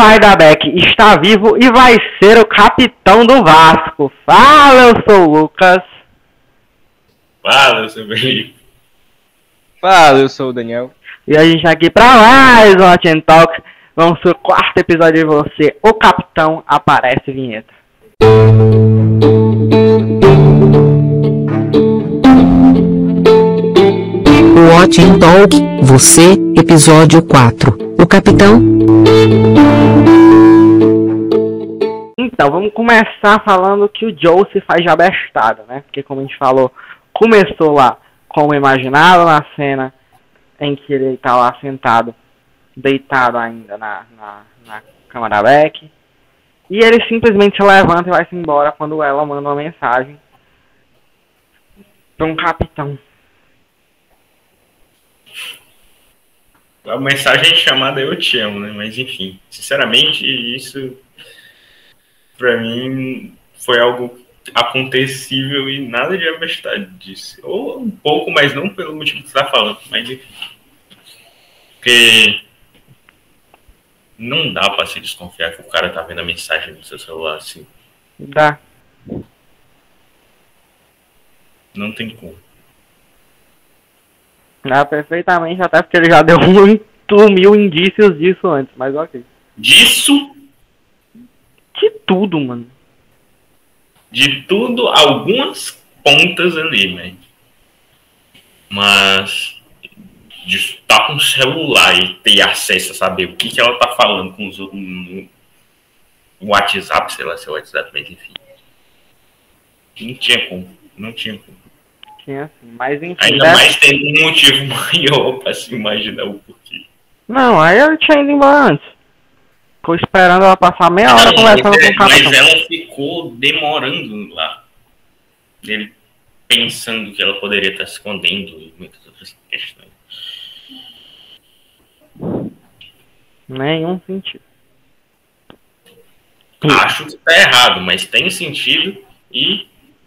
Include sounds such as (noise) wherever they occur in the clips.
pai da Beck está vivo e vai ser o capitão do Vasco. Fala, eu sou o Lucas. Fala, eu sou o Felipe. Fala, eu sou o Daniel. E a gente tá aqui para mais um Team Talk. Vamos pro quarto episódio de você, o capitão, aparece vinheta. Watch and Talk, você, episódio 4. O capitão? Então, vamos começar falando que o Joe se faz de abestado, né? Porque, como a gente falou, começou lá como imaginado na cena em que ele tá lá sentado, deitado ainda na, na, na cama da Beck. E ele simplesmente se levanta e vai-se embora quando ela manda uma mensagem para um capitão. A mensagem chamada Eu Te Amo, né? Mas enfim, sinceramente, isso pra mim foi algo acontecível e nada de abestade disso. Ou um pouco, mas não pelo motivo que você tá falando, mas enfim. Porque não dá pra se desconfiar que o cara tá vendo a mensagem no seu celular assim. Dá. Não tem como. Dá perfeitamente, até porque ele já deu muito mil indícios disso antes, mas ok. Disso, De tudo, mano. de tudo, algumas pontas ali, né? Mas de estar com o celular e ter acesso a saber o que, que ela tá falando com os outros no WhatsApp, sei lá se é o WhatsApp, mas enfim. Não tinha como, não tinha como. Tinha mas enfim. Ainda deve- mais tendo um motivo (laughs) maior pra se imaginar o porquê. Não, aí eu tinha ido embora antes. Ficou esperando ela passar meia hora Não, conversando mas, com o capitão. mas ela ficou demorando lá. Ele pensando que ela poderia estar se escondendo e muitas outras questões. Nenhum sentido. Acho que tá errado, mas tem sentido e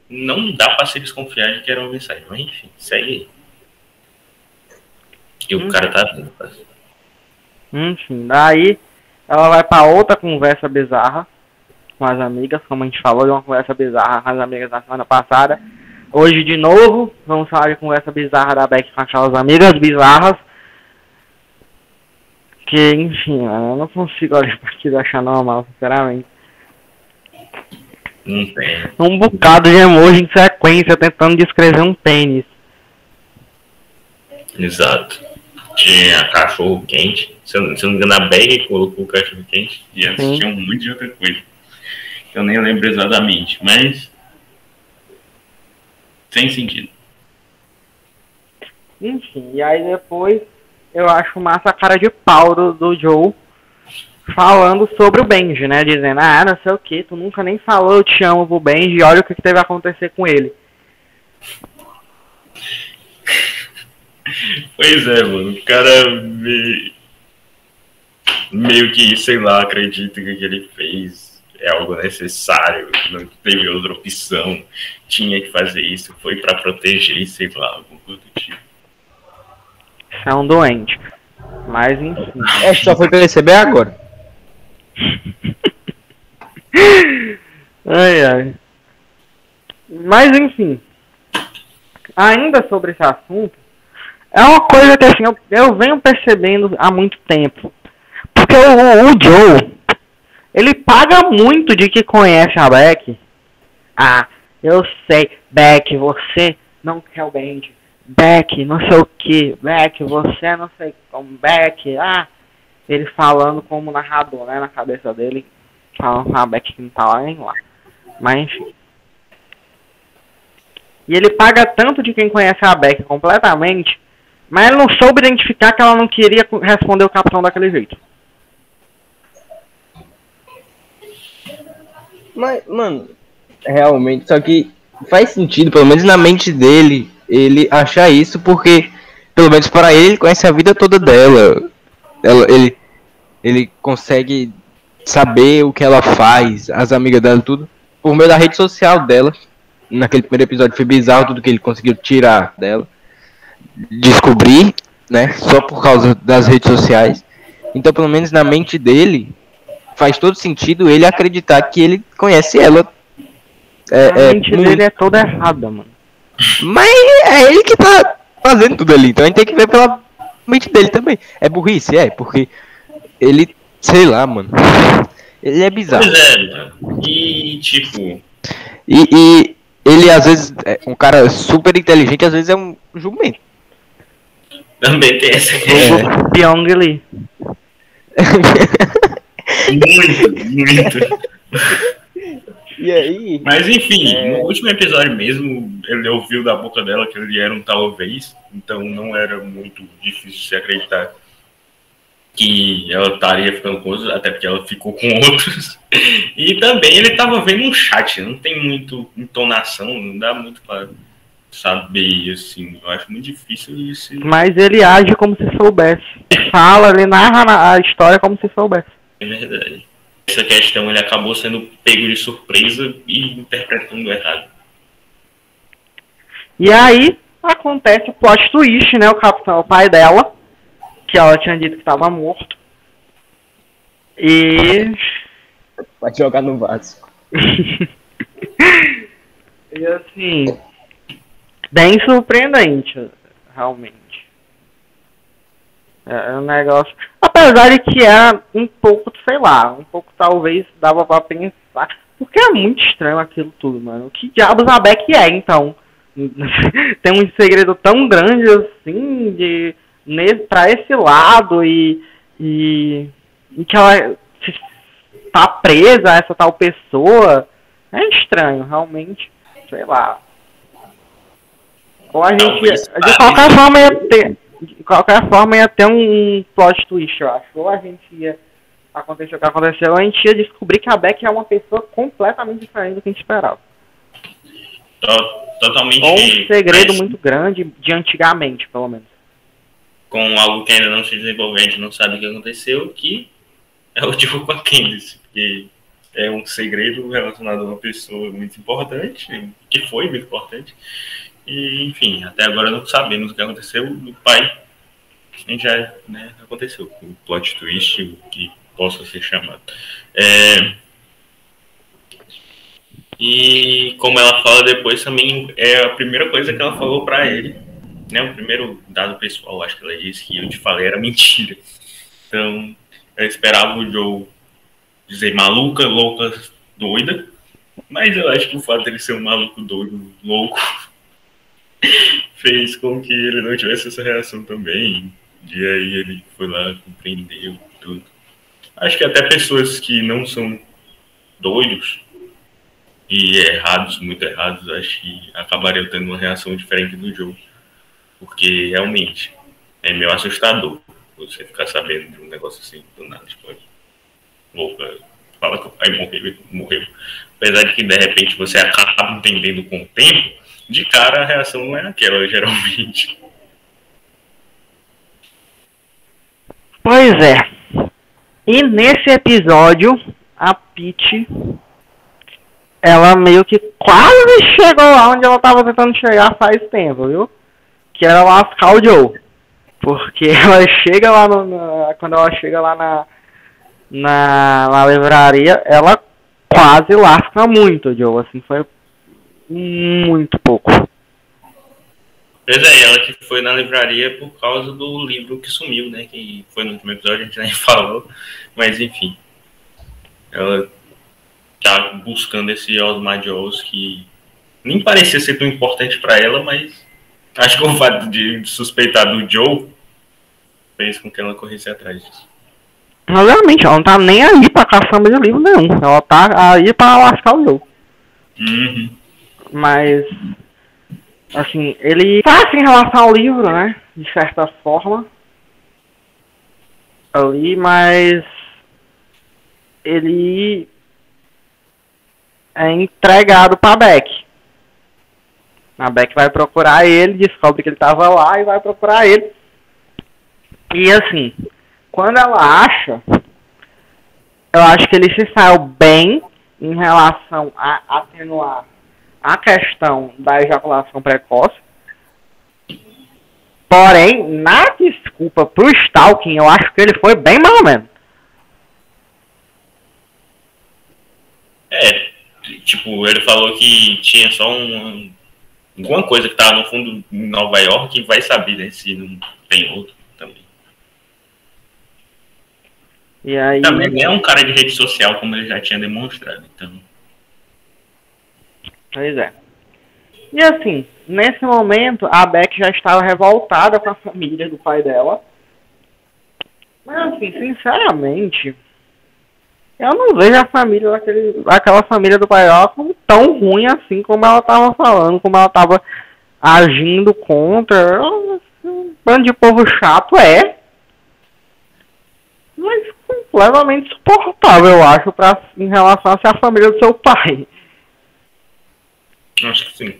não dá pra se desconfiar de que era uma mensagem. Mas enfim, segue aí. E o Hum. cara tá vendo. tá? Enfim, daí ela vai pra outra conversa bizarra com as amigas, como a gente falou, de uma conversa bizarra com as amigas na semana passada. Hoje, de novo, vamos falar de conversa bizarra da Beck com aquelas amigas bizarras. Que, enfim, eu não consigo olhar pra aquilo e achar normal, sinceramente. Não tem. Um bocado de emoji em sequência tentando descrever um pênis. Exato. Tinha cachorro quente. Se eu, se eu não me engano, a Bag colocou o cachorro quente. E antes Sim. tinha um monte de outra coisa. Eu nem lembro exatamente, mas. Sem sentido. Enfim, e aí depois eu acho massa a cara de pau do, do Joe falando sobre o Benji, né? Dizendo, ah, não sei o que, tu nunca nem falou eu te amo pro Benji, olha o que, que teve a acontecer com ele. Pois é, mano. O cara me- meio que, sei lá, acredita que o que ele fez é algo necessário, não teve outra opção, tinha que fazer isso, foi pra proteger, sei lá, alguma coisa do tipo. É um doente. Mas enfim. É, só foi perceber agora. (laughs) ai, ai. Mas enfim. Ainda sobre esse assunto, é uma coisa que assim, eu, eu venho percebendo há muito tempo. Porque o, o Joe, ele paga muito de que conhece a Beck. Ah, eu sei, Beck, você não quer o Benji. Beck, não sei o que. Beck, você não sei como. Beck, ah. Ele falando como narrador, né, na cabeça dele. Falando a Beck não tá lá nem lá. Mas enfim. E ele paga tanto de quem conhece a Beck completamente, mas ele não soube identificar que ela não queria responder o capitão daquele jeito. Mas, mano, realmente, só que faz sentido, pelo menos na mente dele, ele achar isso, porque, pelo menos para ele, ele conhece a vida toda dela. Ela, ele, ele consegue saber o que ela faz, as amigas dela, tudo, por meio da rede social dela. Naquele primeiro episódio foi bizarro tudo que ele conseguiu tirar dela. Descobrir, né? Só por causa das redes sociais. Então, pelo menos na mente dele, faz todo sentido ele acreditar que ele conhece ela. É, a é, mente muito. dele é toda errada, mano. Mas é ele que tá fazendo tudo ali, então a gente tem que ver pela mente dele também. É burrice, é, porque ele, sei lá, mano. Ele é bizarro. Pois é, mano. E, tipo, E, e ele, às vezes, é um cara super inteligente, às vezes é um jumento. Também tem essa É. questão. Pyong Lee. Muito, muito. E aí? Mas enfim, É. no último episódio mesmo, ele ouviu da boca dela que ele era um talvez, então não era muito difícil se acreditar que ela estaria ficando com outros, até porque ela ficou com outros. E também ele tava vendo um chat, não tem muito entonação, não dá muito pra saber, assim, eu acho muito difícil isso. Mas ele age como se soubesse. Fala, ele narra na- a história como se soubesse. É verdade. Essa questão ele acabou sendo pego de surpresa e interpretando errado. E aí acontece o plot twist, né? O capitão, o pai dela, que ela tinha dito que estava morto. E. Vai jogar no vaso. (laughs) e assim. Bem surpreendente, realmente. É é um negócio. Apesar de que é um pouco, sei lá, um pouco talvez dava pra pensar. Porque é muito estranho aquilo tudo, mano. Que diabos a Beck é, então? (laughs) Tem um segredo tão grande assim de pra esse lado e, e, e que ela tá presa a essa tal pessoa. É estranho, realmente. Sei lá. Ou a gente. Talvez De qualquer forma ia ter. De qualquer forma ia ter um plot twist, eu acho. Ou a gente ia acontecer o que aconteceu, ou a gente ia descobrir que a Beck é uma pessoa completamente diferente do que a gente esperava. To- Totalmente. Ou um segredo mas muito grande de antigamente, pelo menos. Com algo que ainda não se desenvolveu, a gente não sabe o que aconteceu, que é o tipo com a Candice, porque é um segredo relacionado a uma pessoa muito importante, que foi muito importante. E, enfim, até agora não sabemos o que aconteceu. O pai já né, aconteceu. O plot twist, o que possa ser chamado. É, E como ela fala depois também, é a primeira coisa que ela falou pra ele. Né, o primeiro dado pessoal, acho que ela disse que eu te falei era mentira. Então, eu esperava o Joe dizer maluca, louca, doida. Mas eu acho que o fato dele ser um maluco doido, louco, fez com que ele não tivesse essa reação também. E aí ele foi lá, compreendeu tudo. Acho que até pessoas que não são doidos e errados, muito errados, acho que acabariam tendo uma reação diferente do jogo. Porque realmente é meio assustador você ficar sabendo de um negócio assim do nada. Tipo, louca, fala que o pai morreu morreu. Apesar de que de repente você acaba entendendo com o tempo, de cara a reação não é aquela, (laughs) geralmente. Pois é. E nesse episódio, a Peach, ela meio que quase chegou lá onde ela tava tentando chegar faz tempo, viu? Que era lascar o Joe. Porque (laughs) ela chega lá no, na- quando ela chega lá na, na, na livraria, ela quase lasca muito Joe, assim, foi muito pouco. Pois é, ela que foi na livraria por causa do livro que sumiu, né? Que foi no último episódio, a gente (laughs) nem falou. Mas enfim. Ela tá buscando esse Osmar Jones que nem parecia ser tão importante pra ela, mas acho que o fato de suspeitar do Joe fez com que ela corresse atrás disso. Mas realmente, ela não tá nem aí pra caçamba de livro nenhum. Ela tá aí pra lascar o Joe. Uhum. Mas, assim, ele fácil em relação ao livro, né? De certa forma. Ali, mas. Ele. É entregado pra Beck. A Beck vai procurar ele, descobre que ele tava lá e vai procurar ele. E assim, quando ela acha, eu acho que ele se saiu bem em relação a atenuar a questão da ejaculação precoce. Porém, na desculpa pro Stalking, eu acho que ele foi bem mal menos. Tipo, ele falou que tinha só um, alguma coisa que tava no fundo em Nova York e vai saber né, se não tem outro também. E aí. Também é um cara de rede social, como ele já tinha demonstrado. Então, Pois é. E assim, nesse momento, a Beck já estava revoltada com a família do pai dela. Mas assim, sinceramente, eu não vejo a família daquele, daquela família do pai dela como tão ruim assim como ela estava falando, como ela estava agindo contra. Um bando de povo chato é. Mas completamente suportável, eu acho, pra, em relação a ser a família do seu pai. Acho que sim.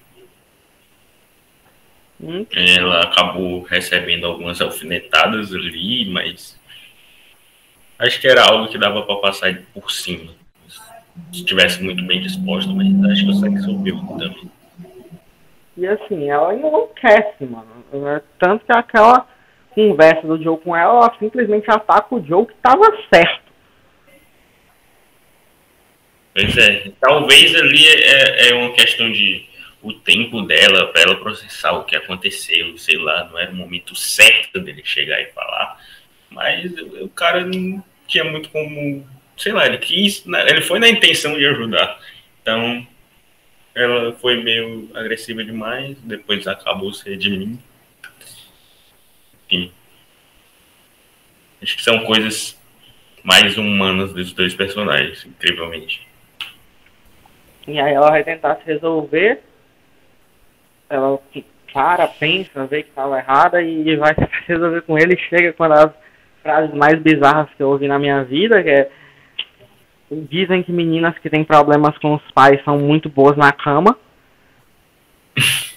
Hum, Ela acabou recebendo algumas alfinetadas ali, mas acho que era algo que dava para passar por cima. Se estivesse muito bem disposta, mas acho que o sexo subiu também. E assim, ela enlouquece, mano. É, Tanto que aquela conversa do Joe com ela, ela simplesmente ataca o Joe que tava certo. Pois é, talvez ali é, é uma questão de o tempo dela para ela processar o que aconteceu, sei lá, não era o momento certo dele chegar e falar, mas o cara não tinha muito como, sei lá, ele quis, né, ele foi na intenção de ajudar, então ela foi meio agressiva demais, depois acabou se redimindo, enfim, acho que são coisas mais humanas dos dois personagens, incrivelmente. E aí ela vai tentar se resolver. Ela para, pensa, vê que tava errada e vai (laughs) tentar se resolver com ele. Chega com uma das frases mais bizarras que eu ouvi na minha vida, que é Dizem que meninas que têm problemas com os pais são muito boas na cama. (laughs)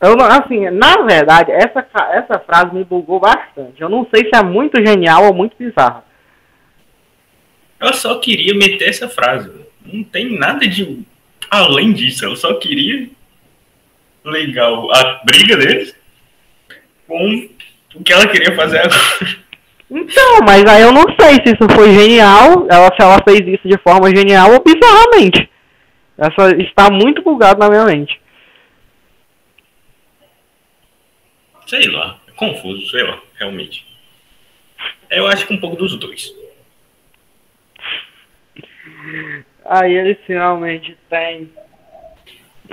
Eu não, assim, na verdade, essa, essa frase me bugou bastante. Eu não sei se é muito genial ou muito bizarra. Ela só queria meter essa frase. Não tem nada de além disso. Ela só queria legal a briga deles com o que ela queria fazer agora. Então, mas aí eu não sei se isso foi genial, ela, se ela fez isso de forma genial ou bizarramente. Essa está muito bugado na minha mente. Sei lá, é confuso, sei lá, realmente. Eu acho que um pouco dos dois. Aí eles finalmente têm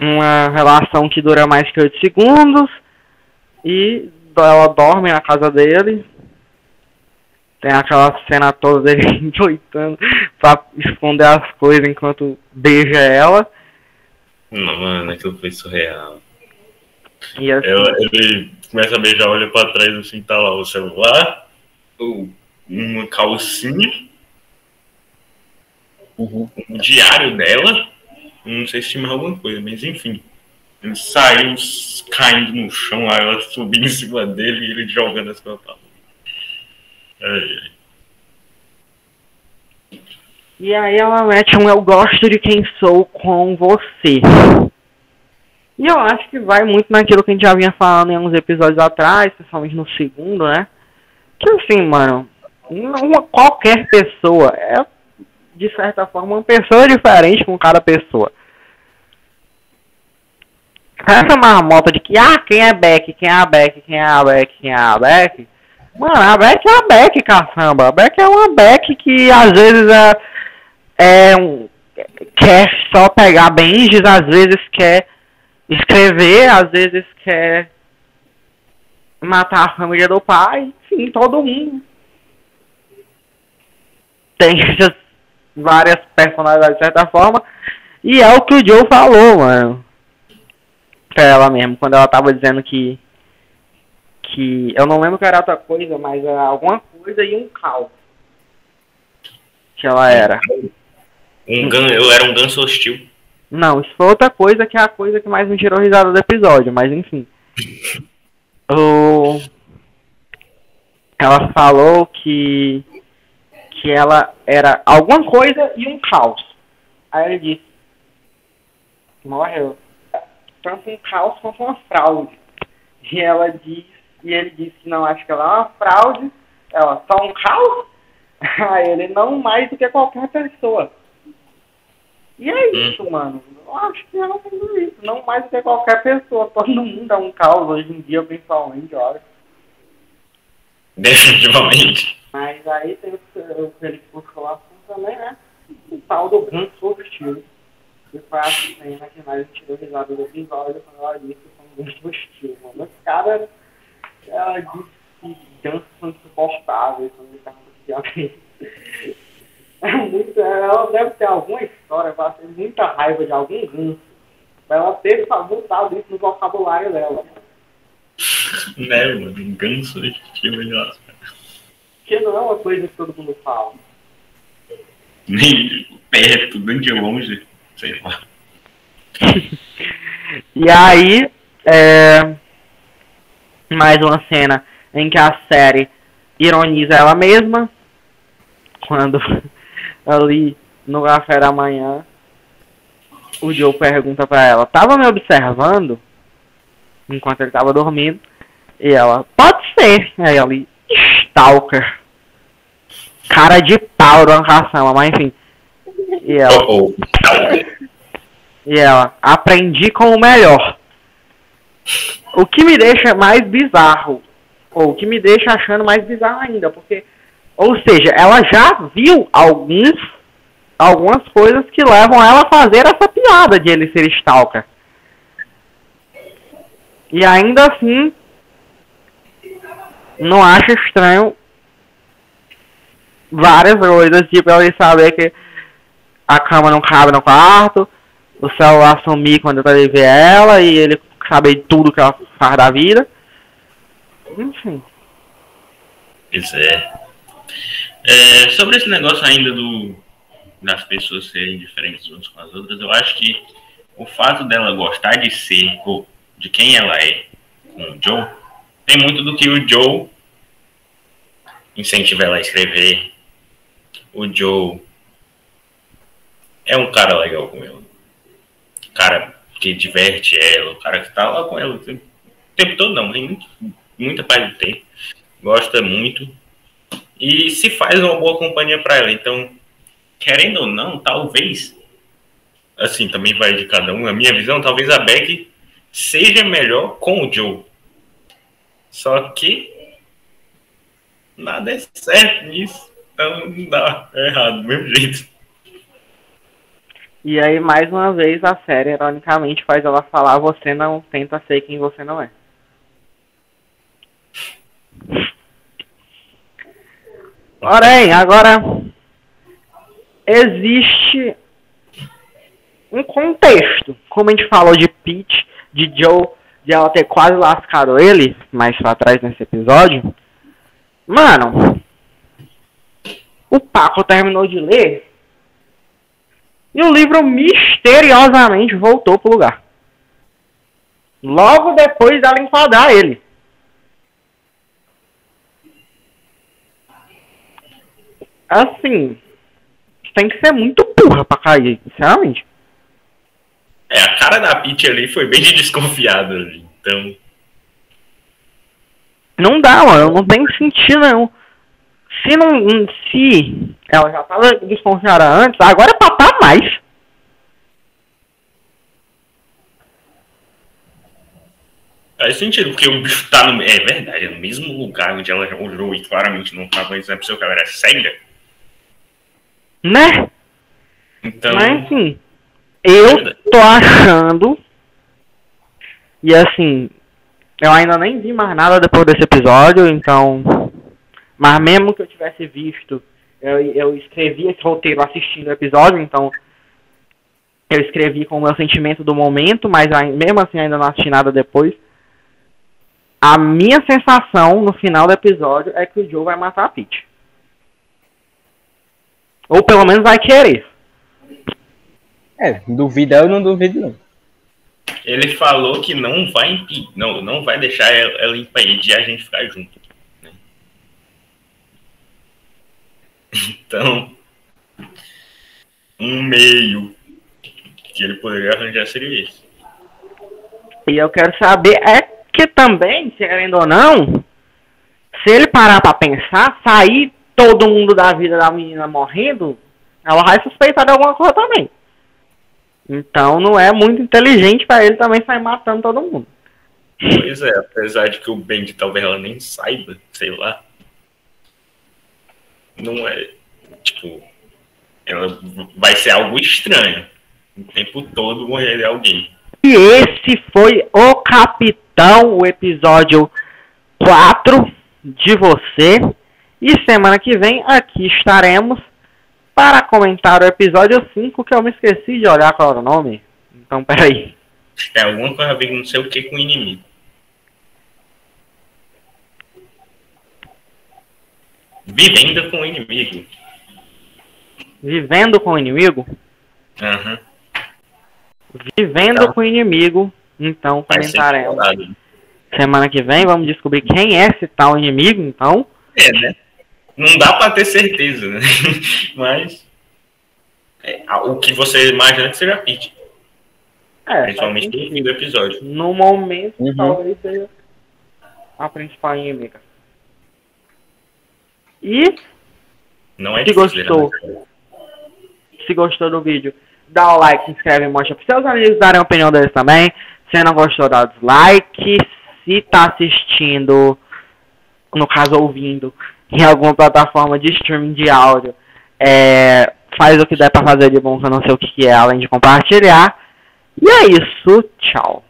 uma relação que dura mais que 8 segundos e ela dorme na casa dele. Tem aquela cena toda dele (laughs) endoidando pra esconder as coisas enquanto beija ela. Mano, aquilo foi surreal. E assim, Ela- ele começa a beijar, olha pra trás assim, tá lá o celular, o- uma calcinha, o, o diário dela, não sei se tinha mais alguma coisa, mas enfim. Ele saiu caindo no chão, aí ela subindo em cima dele e ele jogando as coisas pra lá. E aí ela mete um eu gosto de quem sou com você. E eu acho que vai muito naquilo que a gente já vinha falando em uns episódios atrás, principalmente no segundo, né? Que assim, mano, uma, qualquer pessoa é, de certa forma, uma pessoa diferente com cada pessoa. Essa marmota de que, ah, quem é Beck, quem é a Beck, quem é a Beck, quem é a Beck. Mano, a Beck é a Beck, caçamba. A Beck é uma Beck que às vezes é, é um, quer só pegar benjes, às vezes quer escrever, às vezes quer matar a família do pai, enfim, todo mundo. Tem (laughs) várias personalidades de certa forma. E é o que o Joe falou, mano. Pra ela mesmo, quando ela tava dizendo que. Que. Eu não lembro que era outra coisa, mas era alguma coisa e um caos. Que ela era. Um gan, eu era um ganso hostil. Não, isso foi outra coisa que é a coisa que mais me tirou risada do episódio, mas enfim. (laughs) O... Ela falou que que ela era alguma coisa e um caos. Aí ele disse, morreu. Tanto um caos quanto uma fraude. E ela disse, e ele disse que não acha que ela é uma fraude, ela só um caos? (laughs) Aí ele não mais do que qualquer pessoa. E é isso, mano. Eu acho que ela tem tudo isso. Não mais do que qualquer pessoa. (laughs) Todo mundo é um caos hoje em dia, principalmente, olha. Definitivamente. Mas aí tem o o que ele puxou lá também, né? O tal do ganso hostil. Que foi a cena que mais tirou risada do episódio quando ela disse que foi um hostil. Mano, esse cara, ela disse que gansos são insuportáveis quando ele com (laughs) é muito, Ela deve ter alguma história, ela ter muita raiva de algum ganso. Ela ter botado isso no vocabulário dela. (laughs) Né, mano? Um ganso estilo nossa. Que não é uma coisa que todo mundo fala. Nem perto, nem de longe. Sei lá. (laughs) E aí, é, mais uma cena em que a série ironiza ela mesma, quando (laughs) ali no café da manhã, o Joe pergunta pra ela, tava me observando? Enquanto ele tava dormindo, e ela, pode ser, aí ali, stalker, cara de pau da caçamba, mas enfim, e ela, Oh, oh. e ela, aprendi com o melhor. O que me deixa mais bizarro, ou o que me deixa achando mais bizarro ainda, porque, ou seja, ela já viu alguns, algumas coisas que levam ela a fazer essa piada de ele ser stalker. E ainda assim, não acha estranho várias coisas, tipo ele saber que a cama não cabe no quarto, o celular sumir quando ele ver ela e ele saber tudo que ela faz da vida. Enfim. Pois é. É, Sobre esse negócio ainda do das pessoas serem diferentes umas com as outras, eu acho que o fato dela gostar de ser, ou de quem ela é com o Joe, tem muito do que o Joe incentiva ela a escrever. O Joe é um cara legal com ela. Cara que diverte ela, o cara que tá lá com ela o tempo, o tempo todo, não, tem muito, muita paz de tempo. Gosta muito e se faz uma boa companhia para ela. Então, querendo ou não, talvez, assim, também vai de cada um, a minha visão, talvez a Beck seja melhor com o Joe. Só que nada é certo nisso. Então não dá é errado, do mesmo jeito. E aí, mais uma vez, a série, ironicamente, faz ela falar você não tenta ser quem você não é. Porém, agora existe um contexto. Como a gente falou de Pete, de Joe, de ela ter quase lascado ele, mais pra trás nesse episódio. Mano, o Paco terminou de ler e o livro misteriosamente voltou pro lugar. Logo depois dela enfadar ele. Assim, tem que ser muito burra pra cair, sinceramente. É, a cara da Peach ali foi bem de (laughs) desconfiada. Então, Não dá, mano, não tem sentido não. Se não. Se ela já tava desconfiada antes, agora é pra tá mais. faz sentido, porque o bicho tá no. É verdade, é no mesmo lugar onde ela olhou e claramente não tava dizendo que ela era cega. Né? Então. Mas assim, eu tô achando. E assim, eu ainda nem vi mais nada depois desse episódio, então. Mas mesmo que eu tivesse visto, eu, eu escrevi esse roteiro assistindo o episódio, então. Eu escrevi com o meu sentimento do momento, mas mesmo assim ainda não assisti nada depois. A minha sensação no final do episódio é que o Joe vai matar a Peach. Ou pelo menos vai querer. É, duvidar eu não duvido não. Ele falou que não vai impedir, não, não vai deixar ela, ela impedir a gente ficar junto. né? Então, um meio que ele poderia arranjar seria esse. E eu quero saber é que também, querendo ou não, se ele parar pra pensar, sair todo mundo da vida da menina morrendo, ela vai suspeitar de alguma coisa também. Então não é muito inteligente para ele também sair matando todo mundo. Pois é, apesar de que o Bendy talvez ela nem saiba, sei lá. Não é. Tipo. Ela vai ser algo estranho. O tempo todo morrer alguém. E esse foi o Capitão, o episódio 4 de você. E semana que vem aqui estaremos para comentar o episódio 5, que eu me esqueci de olhar qual era o nome. Então, peraí. É alguma coisa a ver não sei o que com o inimigo. Vivendo com o inimigo. Vivendo com o inimigo? Aham. Vivendo Então. com o inimigo. Então Vai comentaremos. Semana que vem vamos descobrir quem é esse tal inimigo, então. É, né? Não dá pra ter certeza, né? (laughs) Mas. é, o que você imagina que seja Pete. É, Principalmente no fim do episódio. no momento Uhum. talvez seja a principal inimiga. E Não é Que difícil. gostou. né? se gostou do vídeo, dá o like, se inscreve e mostra para seus amigos darem a opinião deles também. Se não gostou, dá dislike. Se tá assistindo, no caso ouvindo, em alguma plataforma de streaming de áudio, é, faz o que der pra fazer de bom, que eu não sei o que é, além de compartilhar. E é isso, tchau.